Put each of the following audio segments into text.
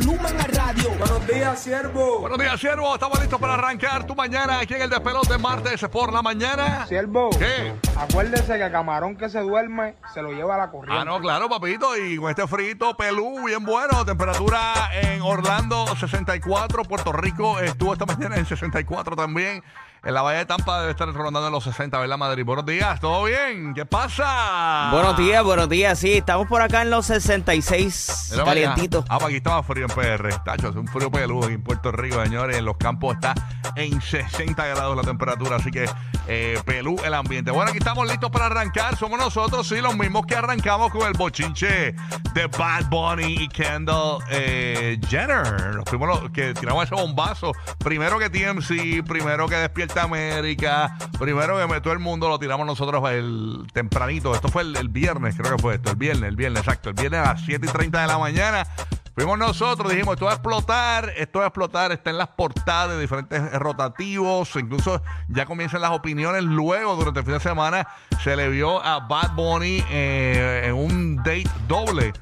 volumen a radio. Buenos días, siervo. Buenos días, siervo. Estamos listos para arrancar tu mañana aquí en el despelote martes por la mañana. Siervo. ¿Qué? Acuérdese que camarón que se duerme se lo lleva a la corriente. Ah, no, claro, papito. Y con este frito pelú, bien bueno. Temperatura en Orlando, 64. Puerto Rico estuvo esta mañana en 64 también. En la Bahía de Tampa debe estar rondando en los 60, ¿verdad, Madrid? Buenos días, ¿todo bien? ¿Qué pasa? Buenos días, buenos días. Sí, estamos por acá en los 66, Mira para allá. calientitos. Ah, para aquí estaba frío en PR. Tacho, hace un frío peludo aquí en Puerto Rico, señores. En los campos está en 60 grados la temperatura, así que eh, pelú el ambiente. Bueno, aquí estamos listos para arrancar. Somos nosotros, sí, los mismos que arrancamos con el bochinche de Bad Bunny y Kendall eh, Jenner. Los los que tiramos ese bombazo. Primero que TMC, primero que Despierta América, primero que todo el mundo lo tiramos nosotros el tempranito. Esto fue el, el viernes, creo que fue esto, el viernes, el viernes, exacto. El viernes a las 7 y 30 de la mañana. Fuimos nosotros, dijimos, esto va a explotar, esto va a explotar, está en las portadas de diferentes rotativos, incluso ya comienzan las opiniones. Luego, durante el fin de semana, se le vio a Bad Bunny eh, en un date doble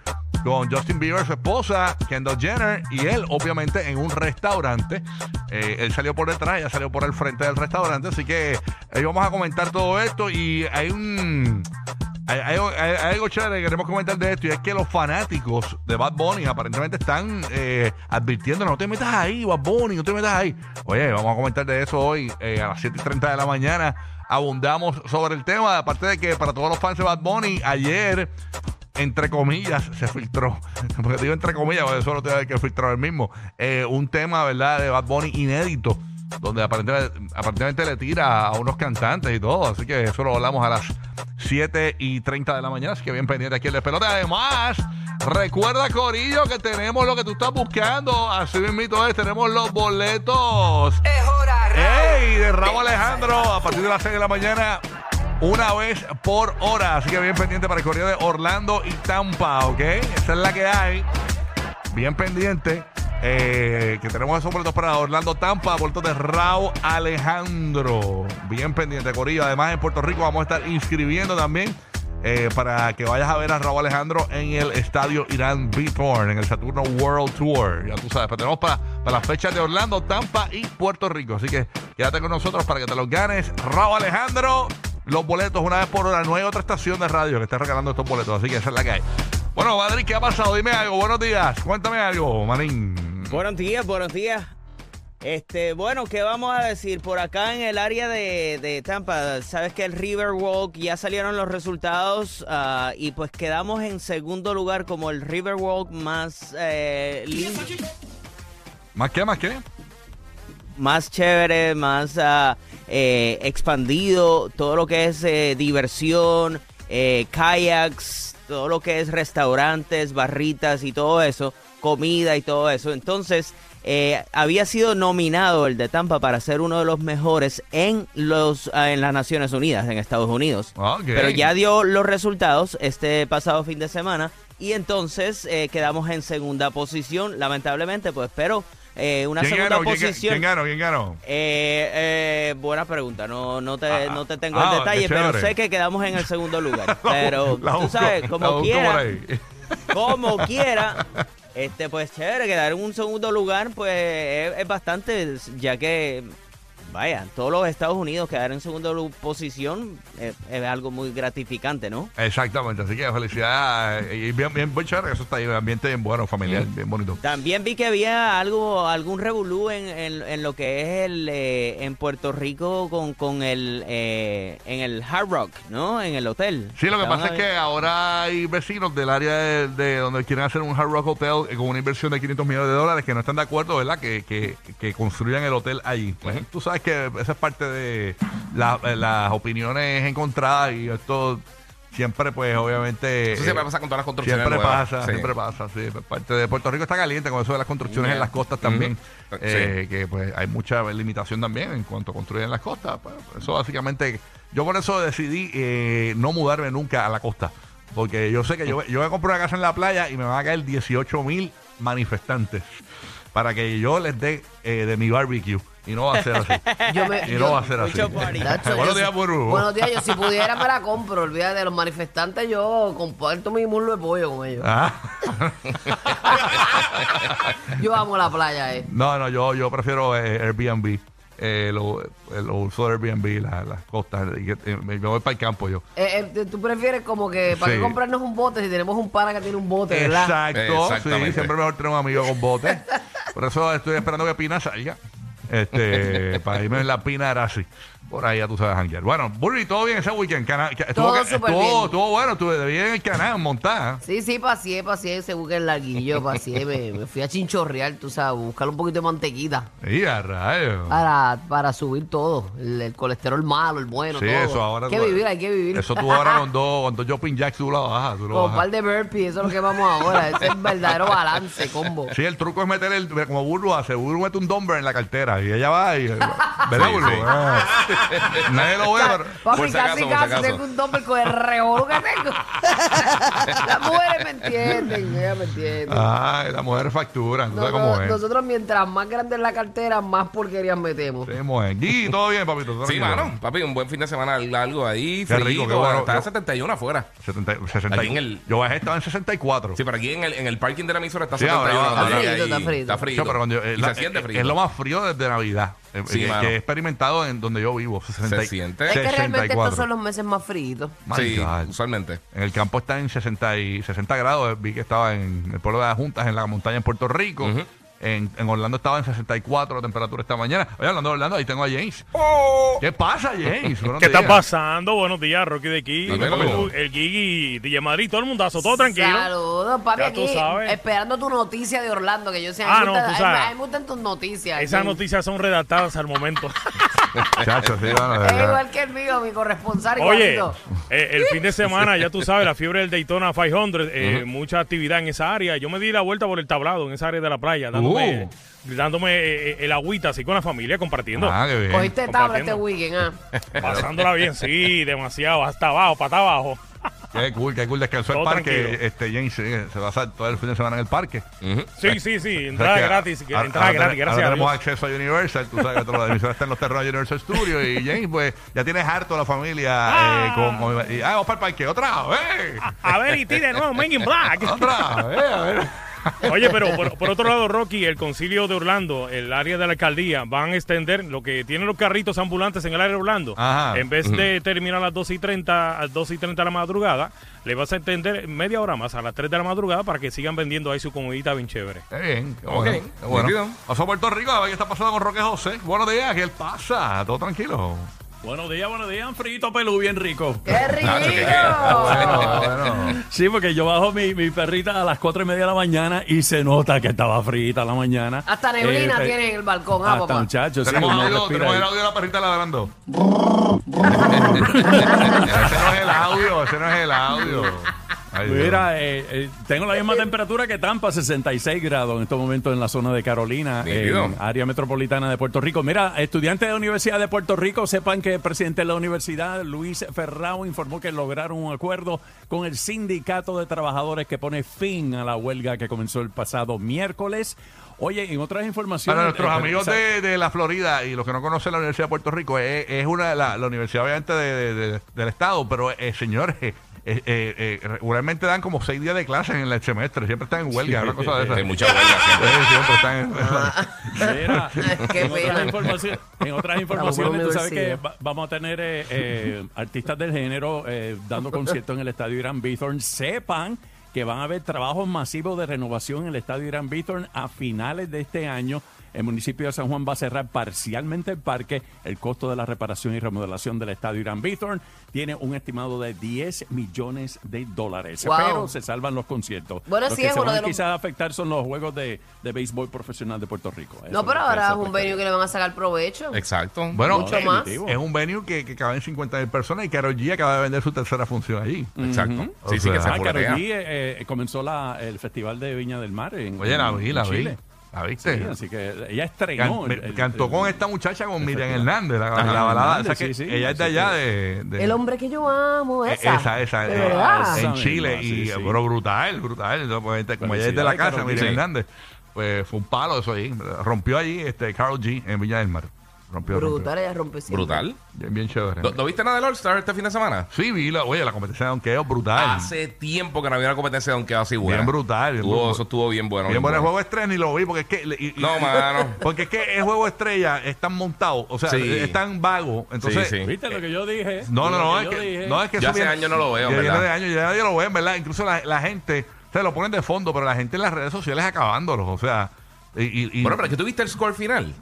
con Justin Bieber, su esposa, Kendall Jenner, y él, obviamente, en un restaurante. Eh, él salió por detrás, ella salió por el frente del restaurante, así que ahí vamos a comentar todo esto y hay un... Hay algo chévere que queremos comentar de esto y es que los fanáticos de Bad Bunny aparentemente están eh, advirtiendo, no te metas ahí, Bad Bunny, no te metas ahí. Oye, vamos a comentar de eso hoy eh, a las 7 y 30 de la mañana. Abundamos sobre el tema, aparte de que para todos los fans de Bad Bunny, ayer, entre comillas, se filtró, porque digo entre comillas, porque eso lo tiene que filtrar el mismo, eh, un tema, ¿verdad?, de Bad Bunny inédito donde aparentemente, aparentemente le tira a unos cantantes y todo. Así que eso lo hablamos a las 7 y 30 de la mañana. Así que bien pendiente aquí el despelote. Además, recuerda, Corillo, que tenemos lo que tú estás buscando. Así mismito es, tenemos los boletos. Es hora, ¡Ey! De Ramo Alejandro a partir de las 6 de la mañana. Una vez por hora. Así que bien pendiente para el corrido de Orlando y Tampa, ¿ok? Esa es la que hay. Bien pendiente. eh, que tenemos esos boletos para Orlando Tampa, boletos de Raúl Alejandro. Bien pendiente, Corillo. Además, en Puerto Rico vamos a estar inscribiendo también eh, para que vayas a ver a Raúl Alejandro en el estadio Irán Beatorn, en el Saturno World Tour. Ya tú sabes, pero tenemos para, para las fechas de Orlando, Tampa y Puerto Rico. Así que quédate con nosotros para que te los ganes. Raúl Alejandro, los boletos una vez por hora. No hay otra estación de radio que esté regalando estos boletos, así que esa es la que hay. Bueno, Madrid, ¿qué ha pasado? Dime algo. Buenos días. Cuéntame algo, Marín. Buenos días, buenos días. Este, bueno, ¿qué vamos a decir? Por acá en el área de, de Tampa, sabes que el Riverwalk ya salieron los resultados ah, y pues quedamos en segundo lugar como el Riverwalk más eh, lindo, ¿Más qué? ¿Más qué? más chévere, más ah, eh, expandido, todo lo que es eh, diversión, eh, kayaks, todo lo que es restaurantes, barritas y todo eso, comida y todo eso. Entonces, eh, había sido nominado el de Tampa para ser uno de los mejores en los ah, en las Naciones Unidas, en Estados Unidos. Pero ya dio los resultados este pasado fin de semana y entonces eh, quedamos en segunda posición, lamentablemente, pues, pero eh, una ¿Quién segunda posición. ¿Quién ganó? ¿Quién ganó? Eh, eh, buena pregunta, no, no, te, Ah, no te tengo ah, el detalle, pero sé que quedamos en el segundo lugar. pero La tú sabes, como quiera, como quiera, este pues chévere, quedar en un segundo lugar, pues es, es bastante, ya que, vaya, todos los Estados Unidos quedar en segunda posición es, es algo muy gratificante, ¿no? Exactamente, así que felicidades. Y bien, bien, bien chévere, eso está ahí, un ambiente bien bueno, familiar, bien bonito. También vi que había algo, algún revolú en, en- en lo que es el eh, en Puerto Rico con, con el eh, en el Hard Rock, ¿no? En el hotel. Sí, lo que pasa es que ahora hay vecinos del área de, de donde quieren hacer un Hard Rock Hotel eh, con una inversión de 500 millones de dólares que no están de acuerdo, ¿verdad? Que, que, que construyan el hotel allí. Pues, tú sabes que esa es parte de la- eh, las opiniones encontradas y esto siempre, pues, obviamente. Eso siempre eh, pasa con todas las construcciones Siempre nuevas. pasa, Sí. siempre pasa, sí. Parte de Puerto Rico está caliente con eso de las construcciones en las costas también. Ujú. eh, Que pues hay mucha limitación también en cuanto construyen en las costas. Pues, eso básicamente. Yo por eso decidí eh, no mudarme nunca a la costa. Porque yo sé que yo, yo voy a comprar una casa en la playa y me van a caer 18 mil manifestantes para que yo les dé eh, de mi barbecue. Y no va a ser así. Yo me- y yo- no va a ser así. mucho party. Nacho, Buenos yo días, si- Burbu. Buenos días, yo si pudiera me la compro. Olvídate de los manifestantes, yo comparto mi muslo de pollo con ellos. Ah. Yo amo la playa, eh. No, no, yo, yo prefiero eh, Airbnb. Eh, lo, eh, lo uso de Airbnb, la- las costas. y que- eh, me, me voy para el campo yo. Eh, eh, Tú prefieres como que, ¿para Sí. qué comprarnos un bote si tenemos un pana que tiene un bote, verdad? Exacto, sí, Exactamente. siempre mejor tener un amigo con bote. Por eso estoy esperando que Pina salga. Este, para irme en la Pina era así. Por ahí ya tú sabes janguear. Bueno, Burry, todo bien ese weekend. Cana- estuvo, Todo súper estuvo, bien. estuvo bueno, estuve bien en el canal, montada. Sí, sí, paseé, paseé ese buque larguillo, paseé, me, me fui a chinchorrear, tú sabes, a buscar un poquito de mantequita Y a rayos. para, para subir todo, el, el colesterol malo, el bueno, Sí, todo. eso ahora. Hay que tú- vivir, hay que vivir. Eso tú ahora con dos, con dos jumping jacks tú lo bajas. Tú lo Con un bajas. par de burpees, eso es lo que vamos ahora. Ese es el verdadero balance, combo. Sí, el truco es meter el, como Burbu hace, Burbu mete un dumbbell en la cartera y ella va y, ¿verdad, sí. Ah. Nadie lo ve, pero... Papi, Por si casi, acaso, por si casi acaso. tengo un dumbbell con el revolú que tengo. Las mujeres me entienden, ellas me entienden. Ay, la mujer factura, tú sabes No, cómo no, es. nosotros mientras más grande es la cartera, más porquerías metemos. Sí, mujer. Y todo bien, papito. todo Sí, tranquilo. mano, papi, un buen fin de semana largo ahí, Qué rico, frío, qué bueno. Está Yo- a 71 afuera. 70, 60, Aquí en el- Yo bajé, estaba en 64. Sí, pero aquí en el, en el parking de la emisora está Sí, ahora 71. va- todavía Está frito, está frito. Está. Yo, pero cuando yo- eh, y la- se siente frío. Es lo más frío desde Navidad. Eh, Sí, que, mano. que he experimentado en donde yo vivo. 60, Se siente. Es que realmente 64. estos son los meses más fríos. My Sí, God. usualmente. En el campo está en 60, y 60 grados. Vi que estaba en el pueblo de las Juntas, en la montaña en Puerto Rico. Ujú. En, en Orlando estaba en 64 la temperatura esta mañana. Oye, hablando de Orlando, ahí tengo a James. ¿Qué pasa, James? ¿Qué está días. pasando? Buenos días, Rocky de aquí. El Gigi, DJ Madrid, todo el mundazo, todo tranquilo. Saludos, papi, Ya tú aquí sabes. esperando tu noticia de Orlando, que yo sé, Ah, no, me tú gustan- sabes. a mí me gustan tus noticias. Esas Sí. noticias son redactadas al momento. Chacho, sí, bueno, Es igual que el mío, mi corresponsal Oye, eh, el fin de semana, ya tú sabes, la fiebre del Daytona 500, eh, mucha actividad en esa área. Yo me di la vuelta por el tablado en esa área de la playa, dándome, dándome eh, el agüita así con la familia, compartiendo. Ah, qué bien. Cogiste tabla este weekend, ah. Pasándola bien, sí, demasiado, hasta abajo, para abajo. Qué cool, qué cool. Descansó el Todo parque. tranquilo. Este, James se va a pasar todo el fin de semana en el parque. Sí, sí, sí, O sea entrada gratis, ahora- entrada ahora gratis, gracias ahora a tenemos acceso a Universal. Tú sabes que toda la emisora está en los terrenos de Universal Studios. Y James, pues, ya tienes harto a la familia. eh, Ah. con, con- y, ah, vamos para el parque. Otra vez. A ver, y ti de nuevo, Men in Black. Otra vez. A ver. Oye, pero por, por otro lado, Rocky, el concilio de Orlando, el área de la alcaldía, van a extender lo que tienen los carritos ambulantes en el área de Orlando. Ajá. En vez de terminar a las 2 y 30, a las 2 y 30 de la madrugada, le vas a extender media hora más, a las 3 de la madrugada, para que sigan vendiendo ahí su comidita bien chévere. Qué bien. Qué Ok, bueno. Qué bueno. Pasó a Puerto Rico a ver qué está pasando con Roque José. Buenos días. ¿Qué pasa? ¿Todo tranquilo? Buenos días, buenos días, frito pelú, bien rico. ¡Qué rico! Nacho, ¿qué, Bueno, bueno. Sí, porque yo bajo mi, mi perrita a las cuatro y media de la mañana y se nota que estaba frita la mañana. Hasta neblina Eh, tiene en el balcón, ah, Hasta papá. muchachos, sí, Tenemos, uno audio, respira tenemos ahí. el audio de la perrita ladrando. ese no es el audio, ese no es el audio. Ay. Mira, eh, eh, tengo la misma temperatura que Tampa, 66 grados en estos momentos en la zona de Carolina, en área metropolitana de Puerto Rico. Mira, estudiantes de la Universidad de Puerto Rico, sepan que el presidente de la universidad, Luis Ferrao, informó que lograron un acuerdo con el sindicato de trabajadores que pone fin a la huelga que comenzó el pasado miércoles. Oye, en otras informaciones... Para nuestros eh, amigos de, de la Florida y los que no conocen la Universidad de Puerto Rico, es, es una la, la universidad obviamente de- de- de- del Estado, pero eh, señores, eh, eh, eh, regularmente dan como seis días de clases en el semestre, siempre están en huelga, una cosa de esas. Hay mucha huelga siempre. Están en- Mira, Qué en, otras informaciones, en otras informaciones, tú sabes que va- vamos a tener eh, eh, artistas del género eh, dando conciertos en el Estadio Irán Bithorn. Sepan que van a haber trabajos masivos de renovación en el Estadio Irán Bithorn a finales de este año. El municipio de San Juan va a cerrar parcialmente el parque. El costo de la reparación y remodelación del estadio Irán Bithorn tiene un estimado de 10 millones de dólares. Wow. Pero se salvan los conciertos. Bueno, Lo sí, que es se uno van de los- quizás a afectar son los juegos de, de béisbol profesional de Puerto Rico. Eso No, pero ahora es un venue que le van a sacar provecho. Exacto. Bueno, Mucho más. es un venue que, que cabe en 50 mil personas y Karol G acaba de vender su tercera función allí. Exacto. O Sí, sí, que se Ah, Karol. G eh, eh, comenzó la, el Festival de Viña del Mar en, Oye, la vi, en la vi. Chile. ¿La viste? Sí, así que ella estrenó. Can- el- el- cantó el- con esta muchacha, con Miriam. Hernández, la, balada. Hernández, esa que sí, sí. ella es de allá, de, de- El hombre que yo amo, eh, esa. Esa, esa, De eh, verdad. en Chile. misma, y, sí, sí. Pero brutal, brutal. Entonces, pues, este, como ella es de la casa. Miriam Sí. Hernández, pues fue un palo eso ahí. Rompió allí este Carol G en Villa del Mar. Rompió, Brutal, ella rompe siempre. Brutal. Bien, bien chévere. ¿No, no viste nada del All-Star este fin de semana? Sí, vi, la, oye, la competencia de donkeo brutal. Hace tiempo que no había una competencia de donkeo así buena. Bien brutal. Bien, Estuvo- bru- eso estuvo bien bueno. bien bueno. El juego estrella ni lo vi porque es que... y- y- No, mano. Porque es que el juego estrella es tan montado, o sea, Sí. es tan vago. Entonces, Sí, sí. ¿Viste lo que yo dije? No, no, no, que es yo que, dije. no, es que Yo eso hace viene- años no lo veo, ya ¿verdad? viene de años, ya nadie lo ve, en ¿verdad? Incluso la, la gente, se lo ponen de fondo, pero la gente en las redes sociales acabándolos, o sea, y, y- y- Bueno, pero es que tuviste el score final.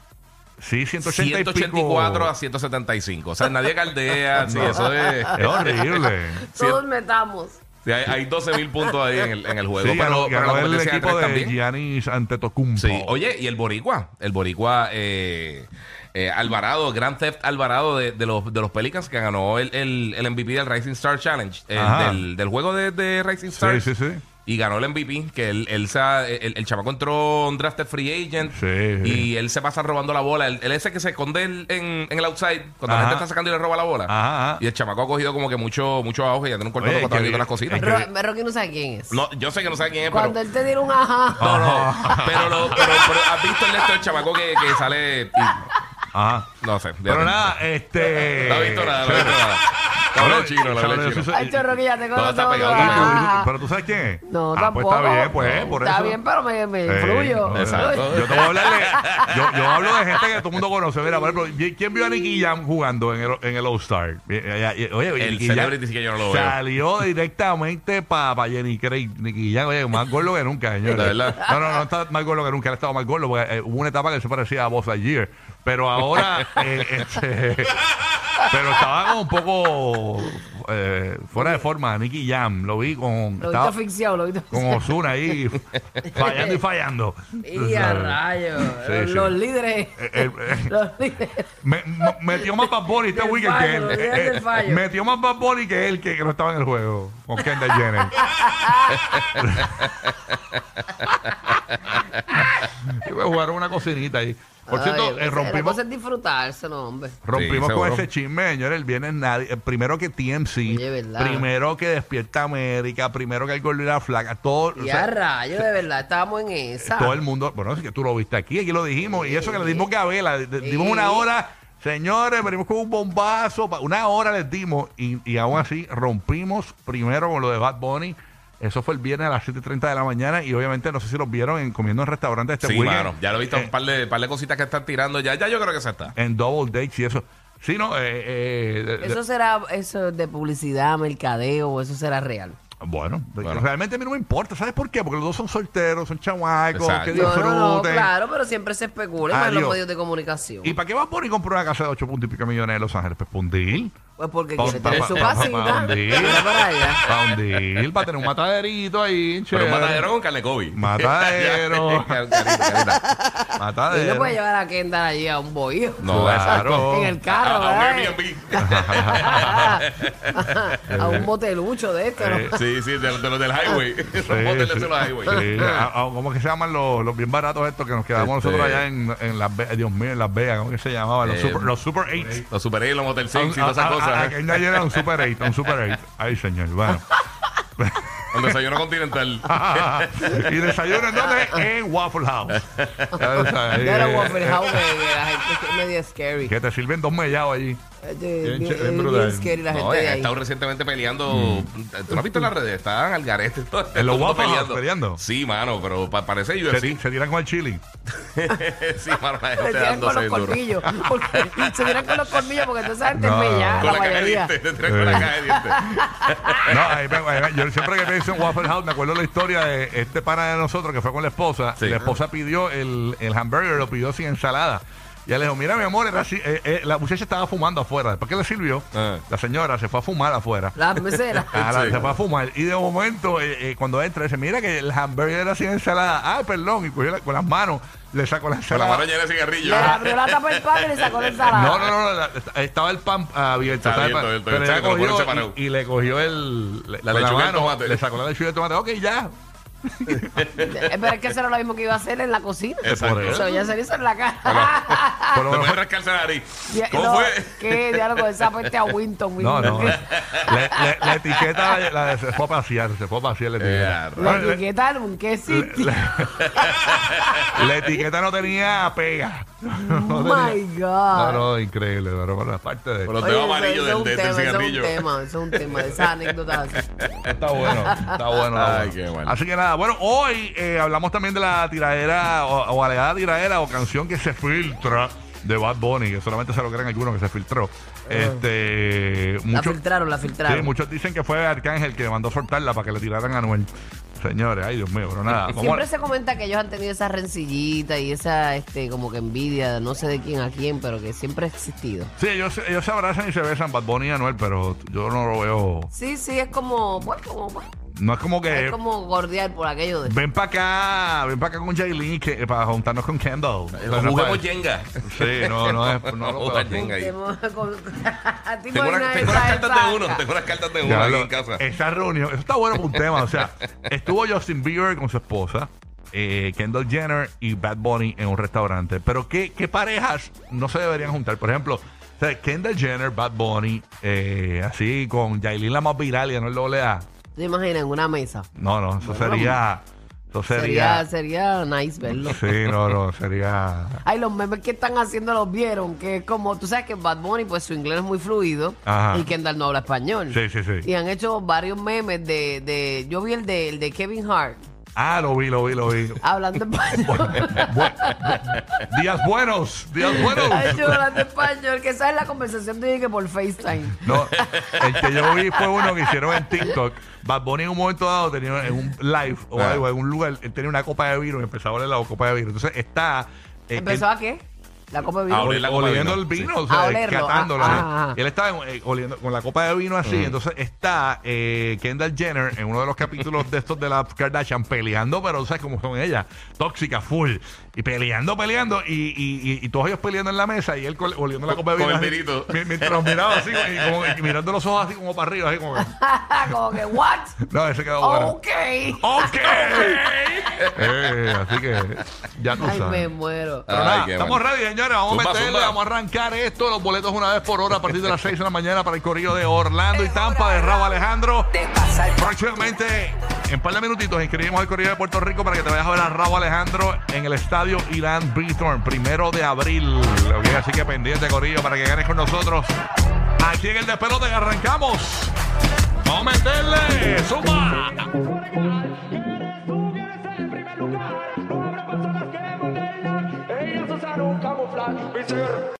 Sí, 180 y 184 pico. a 175. O sea, nadie caldea. sí, eso es. Es horrible. Todos metamos. Sí, hay, hay 12 mil puntos ahí en el, en el juego. Sí, pero, pero la el de equipo de también. Giannis Antetokounmpo. Sí, oye, y el Boricua, el Boricua eh, eh, Alvarado, Grand Theft Alvarado de, de los, de los Pelicans que ganó el, el, el MVP del Rising Star Challenge, eh, del, del juego de, de Rising Star. Sí, sí, sí. Y ganó el MVP, que él, él se ha- el, el chamaco entró un drafted free agent Sí, sí. y él se pasa robando la bola. Él, él ese que se esconde en, en- el outside cuando la gente está sacando y le roba la bola. Ajá, ajá. Y el chamaco ha cogido como que mucho, mucho auge y ya tiene un cortado Oye, para viendo las cositas. es que- Ro- Rocky no sabe quién es. No, yo sé que no sabe quién es, pero... Cuando él te diera un ajá. No, no, pero, lo- pero, pero has visto el esto del chamaco que, que sale y- Ajá. no sé. Pero nada, este... No he visto nada, no he visto nada. Hablé chino, no hablé Chino, Ay, Rocky, ya te No, conozco. está pegado, está. Pero tú sabes quién es. No, Ah, tampoco. Pues está bien, pues, por Está eso. bien, pero me, me Eh, influyo. no, Exacto. Yo te voy a hablar de. Yo, yo hablo de gente que todo el mundo conoce. Mira, por ejemplo, ¿quién vio a Nicky Jam jugando en el, en el All-Star? Eh, eh, Oye, El Nicky Jam celebrity sí que yo no lo veo. Salió directamente para Jenny Craig. Nicky Jam, oye, más gordo que nunca, señor. No, no, no está más gordo que nunca. Él ha estado más gordo porque eh, hubo una etapa que se parecía a Buzz Lightyear. Pero ahora. eh, este, pero estaba como un poco eh, fuera de forma. Nicky Jam, lo vi con. Lo estaba asfixiado, lo viste con Osuna ahí, fallando y fallando. Y a rayos. Sí, los, sí. los líderes. Eh, los líderes. Me- me- metió más Bad Bunny este weekend que él. Eh, eh, metió más Bad Bunny que él que, que no estaba en el juego con Kendall Jenner. y voy a jugar una cocinita ahí. Por cierto, Ay, eh, La rompimos, cosa es disfrutarse, no, hombre. rompimos Sí, con ese chisme, señores. El viernes nadie. eh, primero que TMC, Oye, ¿verdad? primero que Despierta América, primero que el Gordo y la Flaca. Todo, o Y sea, a rayos, de verdad, estábamos en esa. todo el mundo, bueno, es que tú lo viste aquí, aquí lo dijimos, y eso que le dimos Gabela, le dimos Sí. una hora, señores, venimos con un bombazo, una hora les dimos, y, y aún así rompimos primero con lo de Bad Bunny. Eso fue el viernes a las 7.30 de la mañana y obviamente no sé si los vieron en, comiendo en restaurantes este Sí, weekend. mano. Ya lo he visto, Eh, un par de, par de cositas que están tirando. Ya, ya yo creo que se está. En double dates y eso. Sí, no, eh, eh, Eso será eso de publicidad, mercadeo, o eso será real. bueno, realmente a mí no me importa. ¿Sabes por qué? Porque los dos son solteros, son chamacos, que No, disfruten. no, no, claro, pero siempre se especula en los medios de comunicación. ¿Y para qué Bad Bunny compró una casa de 8 puntos y pico millones en Los Ángeles? Pues pundir. Pues porque Pa- quiere pa- tener pa- su casita. pa- hundir. Mira para. Para hundir, para tener un mataderito ahí. Pero un matadero con carne Kobe. Matadero. Carita. Y Matadero. no puede llevar a Kendall allí a un bohío. No, Claro. En el carro, A, a un a un motelucho de esto, Eh, ¿no? Sí, sí, de, los- de los del highway. Sí, Los sí. de los highway. ¿Cómo que se llaman los, los bien baratos estos que nos quedamos Este- nosotros allá en, en Las Vegas? Dios mío, en Las Vegas. ¿Cómo que se llamaban? Los, Eh, super, los Super 8. Los Super 8, los Motel 6 y todas esas cosas. A- ¿eh? que nadie era un Super 8, un Super 8. Ay, señor, bueno. Un desayuno continental. y desayuno en dónde? En Waffle House. Ya era eh, Waffle eh, House, la gente es medio scary. Que te sirven dos mellados allí. Bien la No, gente de ha ahí. estado recientemente peleando. ¿Tú no has visto en las redes? Estaban al garete. En los Waffle House peleando. Sí, mano, pero pa- parece Se, UFC. se tiran con el chili. sí, mano, la Se gente tiran con los colmillos. Porque, se tiran con los colmillos porque tú sabes No. es bella, Con la la caja de dientes. te traen con la caja de dientes. No, ahí ahí yo siempre que pienso en Waffle House me acuerdo la historia de este pana de nosotros que fue con la esposa. Sí. La esposa pidió el, el hamburger, lo pidió sin ensalada. Y él le dijo, mira mi amor, era así. eh, eh, la muchacha estaba fumando afuera. Después que le sirvió, Ah. la señora se fue a fumar afuera. Ah, la- Sí. Se fue a fumar. Y de momento, eh, eh, cuando entra, dice, mira que el hamburger era sin ensalada. Ah, perdón. Y cogió la- con las manos, le sacó la Con la ensalada. mano llena de cigarrillo. Le abrió la tapa del pan y le sacó la ensalada. No, no, no, no, la- estaba el pan abierto. Está estaba el abierto, pan, abierto, pero abierto, ella que lo ponen cogió separado. y, y le cogió el, le- La con lechuga y el mano, tomate. Le sacó la lechuga el tomate. Ok, ya. Pero es que eso era lo mismo que iba a hacer en la cocina. Exacto. Eso ya se hizo en la cara. Por lo No menos- puede rascarse la nariz. Ya- ¿Cómo no, fue? ¿Qué diálogo de esa peste a Winton? no, no. La, etiqueta la, la- se fue a pasear, se fue a pasear la etiqueta. Eh, La etiqueta del un la etiqueta no tenía pega. Oh No my God. no, increíble, pero bueno, aparte de Con los Oye, dedos eso- amarillos eso del, es del, un del tema, cigarrillo. Eso es un tema, eso es un tema, de esas anécdotas así. Está bueno, está bueno. Ay, qué bueno. Así que nada, bueno, hoy eh, hablamos también de la tiradera o, o alegada tiradera o canción que se filtra de Bad Bunny, que solamente se lo creen algunos que se filtró. Este, La muchos, filtraron, la sí, filtraron. muchos dicen que fue Arcángel que mandó soltarla para que le tiraran a Anuel. Señores, ay Dios mío, pero nada. Siempre se comenta que ellos han tenido esa rencillita y esa este como que envidia, no sé de quién a quién, pero que siempre ha existido. Sí, ellos, ellos se abrazan y se besan, Bad Bunny y Anuel, pero yo no lo veo. Sí, sí, es como, bueno, como, bueno, No es como que. es como gordial por aquello de... Ven para acá, ven para acá con Jailin que, para juntarnos con Kendall. Eh, Pero no Juguemos para- Jenga. Sí, no, no es. No lo Jugar. Jenga ahí. Tengo- con- ¿A ti Tengo, unas cartas de uno. Tengo unas cartas de uno Ya aquí lo- en casa. Esa reunión, eso está bueno para un tema. O sea, estuvo Justin Bieber con su esposa, eh, Kendall Jenner y Bad Bunny en un restaurante. Pero ¿qué, qué parejas no se deberían juntar? Por ejemplo, o sea, Kendall Jenner, Bad Bunny, eh, así con Yailin la más viral y no doble A. ¿Te imaginas en una mesa? No, no, eso sería. Eso Sería, sería. sería nice verlo. Sí, no, no, sería. Ay, los memes que están haciendo los vieron, que es como, tú sabes que Bad Bunny, pues su inglés es muy fluido Ajá. y Kendall no habla español. Sí, sí, sí. Y han hecho varios memes de, de yo vi el de, el de Kevin Hart, Ah, lo vi, lo vi, lo vi. hablando español. Bu- días buenos, días buenos. Ha hecho hablando español, que esa es la conversación de que por FaceTime. No, el que yo vi fue uno que hicieron en TikTok. Bad Bunny en un momento dado tenía en un live o Ah. algo, en un lugar, él tenía una copa de vino y empezaba a oler la copa de vino. Entonces está. eh, ¿Empezó él- a qué? La copa de A vino. oler la copa de oliendo vino, el vino, sí. o sea, olerlo, catándolo. ah, ah, ah. Él estaba eh, oliendo con la copa de vino así. Entonces está eh, Kendall Jenner en uno de los capítulos de estos de la Kardashian peleando, pero ¿sabes cómo son ellas? Tóxica, full. Y peleando, peleando. Y, y, y, y todos ellos peleando en la mesa y él col- oliendo la copa de Con vino. el así, vinito. mi- Mientras miraba así y, como- y mirando los ojos así como para arriba. Así como que- como que, ¿what? no, ese quedó bueno. Ok. ¡Ok! Eh, así que ya tú Ay, me sabes. muero. Pero Ay, nada, qué estamos bueno. ready, señores. Vamos Zumba, a meterle, zumba. vamos a arrancar esto. Los boletos una vez por hora a partir de las 6 de la mañana para el corrido de Orlando y Tampa de Rabo Alejandro. Próximamente, en par de minutitos, inscribimos al corrido de Puerto Rico para que te vayas a ver a Rabo Alejandro en el estadio Irán Bithorn, primero de abril. Así que pendiente, corrido, para que ganes con nosotros. Aquí en el despelote arrancamos. Vamos meterle. ¡Suma!